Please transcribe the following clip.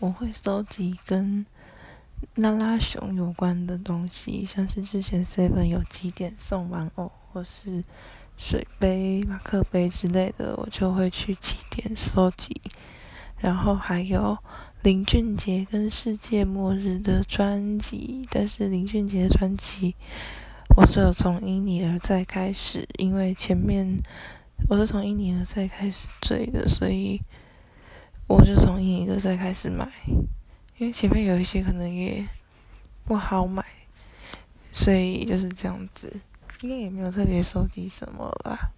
我会收集跟拉拉熊有关的东西，像是之前 Seven 有几点送玩偶，或是水杯、马克杯之类的，我就会去几点收集。然后还有林俊杰跟世界末日的专辑，但是林俊杰的专辑，我是有从因你而在开始，因为前面我是从因你而在开始追的，所以我就从因再开始买，因为前面有一些可能也不好买，所以就是这样子，应该也没有特别收集什么啦。